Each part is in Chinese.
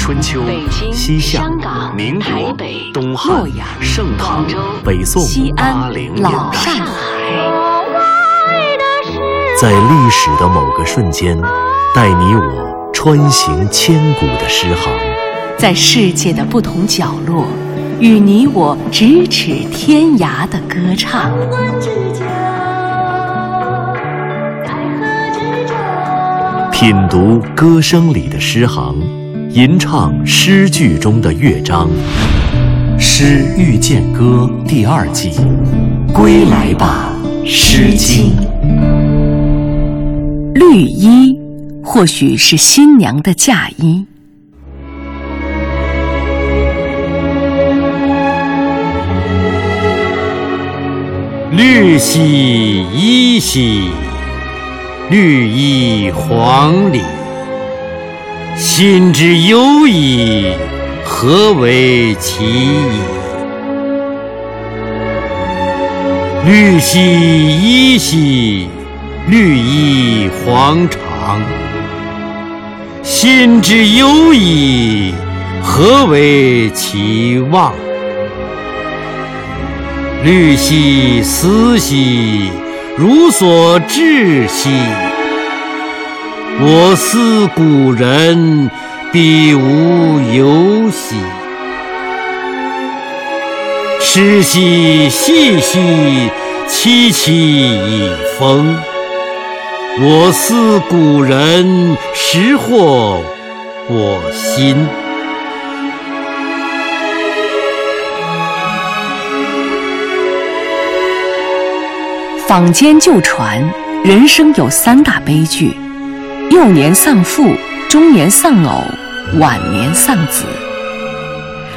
春秋、西夏、民国、东汉、盛唐、北宋、八零年代，在历史的某个瞬间，带你我穿行千古的诗行；在世界的不同角落，与你我咫尺天涯的歌唱。品读歌声里的诗行，吟唱诗句中的乐章，《诗遇见歌》第二季，归来吧，《诗经》。绿衣或许是新娘的嫁衣。绿兮衣兮。绿衣黄鹂，心之忧矣，何为其矣？绿兮衣兮，绿衣黄裳，心之忧矣，何为其望？绿兮思兮。如所至兮，我思故人，彼无游兮。诗兮细兮，凄凄以风。我思古人，识获我心。坊间旧传，人生有三大悲剧：幼年丧父，中年丧偶，晚年丧子。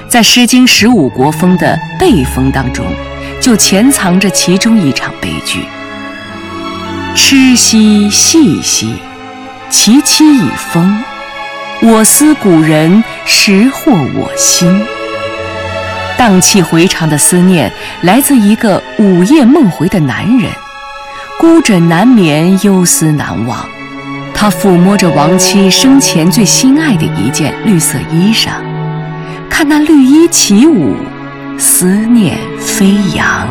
在《诗经》十五国风的背风当中，就潜藏着其中一场悲剧。痴兮细兮，其妻已疯。我思古人，实获我心。荡气回肠的思念，来自一个午夜梦回的男人。孤枕难眠，忧思难忘。他抚摸着亡妻生前最心爱的一件绿色衣裳，看那绿衣起舞，思念飞扬。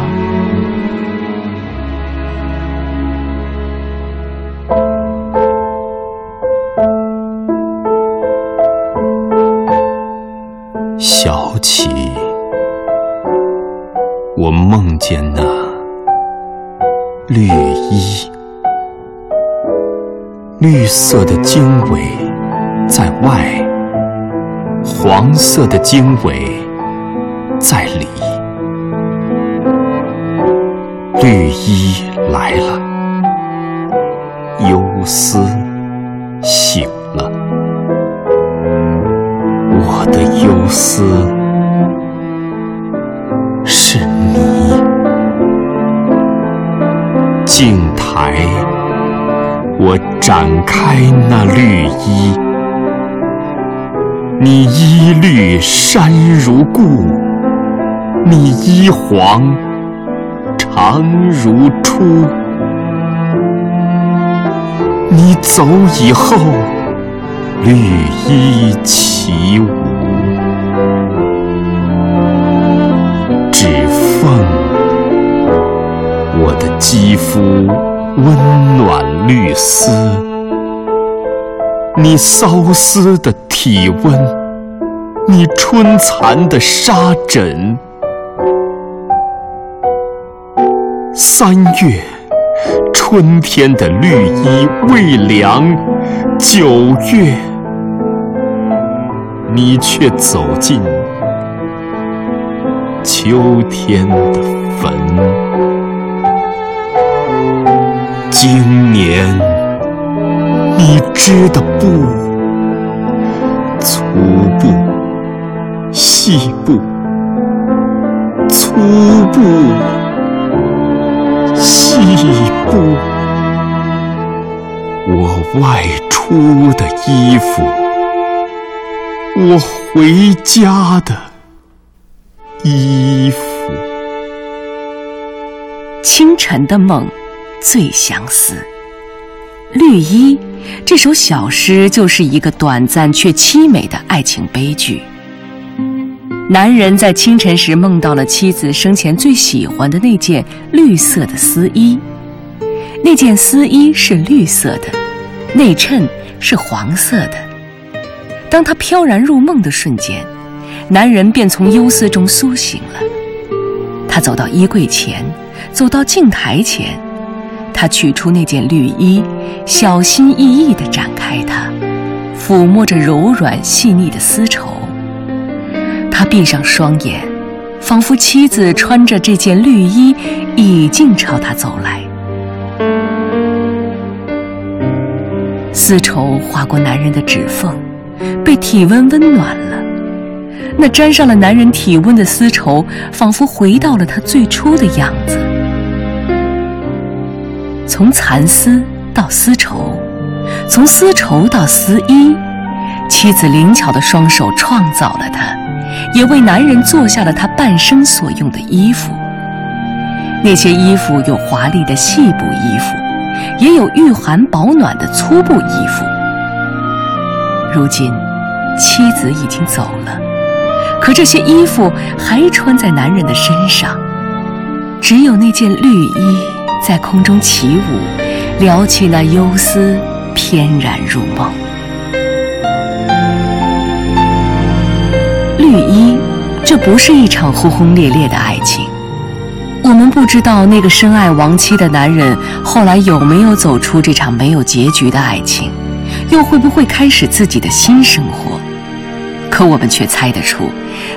小起，我梦见那。绿绿色的经纬在外，黄色的经纬在里。绿衣来了，忧思醒了，我的忧思是你。镜台，我展开那绿衣，你衣绿衫如故，你衣黄长如初。你走以后，绿衣起舞。肌肤温暖绿丝，你骚丝的体温，你春蚕的纱枕。三月，春天的绿衣未凉；九月，你却走进秋天的今年，你织的布，粗布、细布、粗布、细布，我外出的衣服，我回家的衣服，清晨的梦。最相思，绿衣》这首小诗就是一个短暂却凄美的爱情悲剧。男人在清晨时梦到了妻子生前最喜欢的那件绿色的丝衣，那件丝衣是绿色的，内衬是黄色的。当他飘然入梦的瞬间，男人便从忧思中苏醒了。他走到衣柜前，走到镜台前，他取出那件绿衣，小心翼翼地展开它，抚摸着柔软细腻的丝绸。他闭上双眼，仿佛妻子穿着这件绿衣，已经朝他走来。丝绸划过男人的指缝，被体温温暖了。那沾上了男人体温的丝绸，仿佛回到了他最初的样子。从蚕丝到丝绸，从丝绸到丝衣，妻子灵巧的双手创造了它，也为男人做下了他半生所用的衣服。那些衣服有华丽的细布衣服，也有御寒保暖的粗布衣服。如今，妻子已经走了。可这些衣服还穿在男人的身上，只有那件绿衣在空中起舞，撩起那忧思，翩然入梦。绿衣，这不是一场轰轰烈烈的爱情。我们不知道那个深爱亡妻的男人后来有没有走出这场没有结局的爱情，又会不会开始自己的新生活。可我们却猜得出，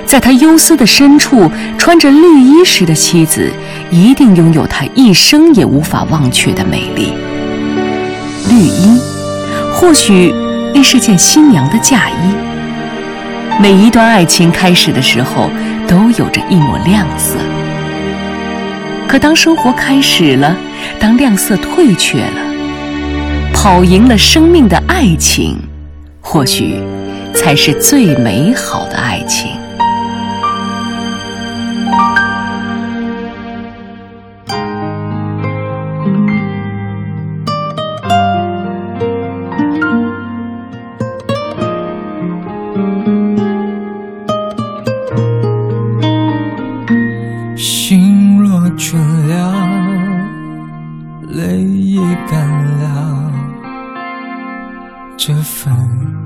在他忧思的深处，穿着绿衣时的妻子，一定拥有他一生也无法忘却的美丽。绿衣，或许那是件新娘的嫁衣。每一段爱情开始的时候，都有着一抹亮色。可当生活开始了，当亮色退却了，跑赢了生命的爱情，或许。才是最美好的爱情。心若倦了，泪也干了，这份。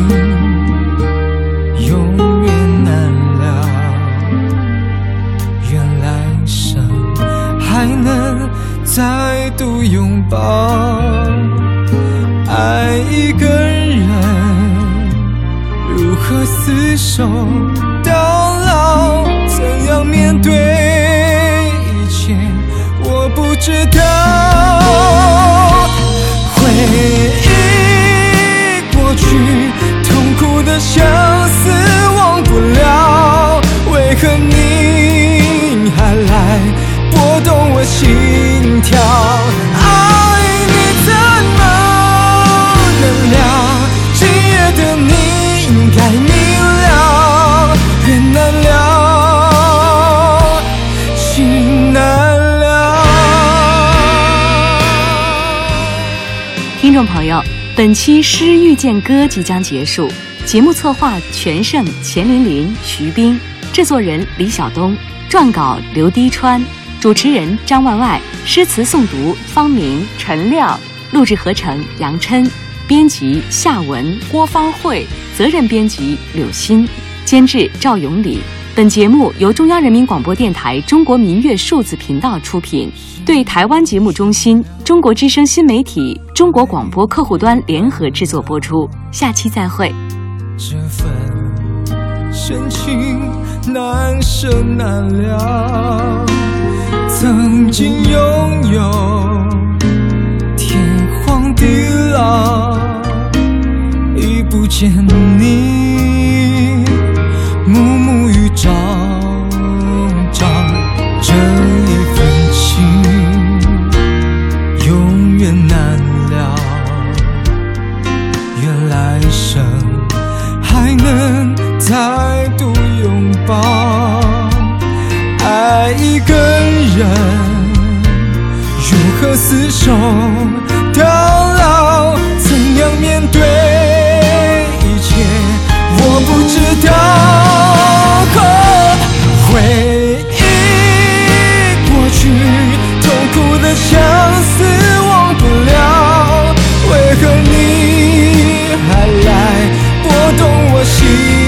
面对一切？我不知道。众朋友，本期《诗遇见歌》即将结束，节目策划全胜、钱琳琳、徐冰，制作人李晓东，撰稿刘滴川。主持人张万万，诗词诵读方明、陈亮，录制合成杨琛，编辑夏文、郭芳慧，责任编辑柳鑫，监制赵永礼。本节目由中央人民广播电台中国民乐数字频道出品，对台湾节目中心、中国之声新媒体、中国广播客户端联合制作播出。下期再会。这份深情难舍难了。曾经拥有，天荒地老，已不见你，找找这一份情永远难了愿来生还能再度拥抱。爱一个人如何厮守到老怎样面对一切我不知道。相思忘不了为何你还来拨动我心？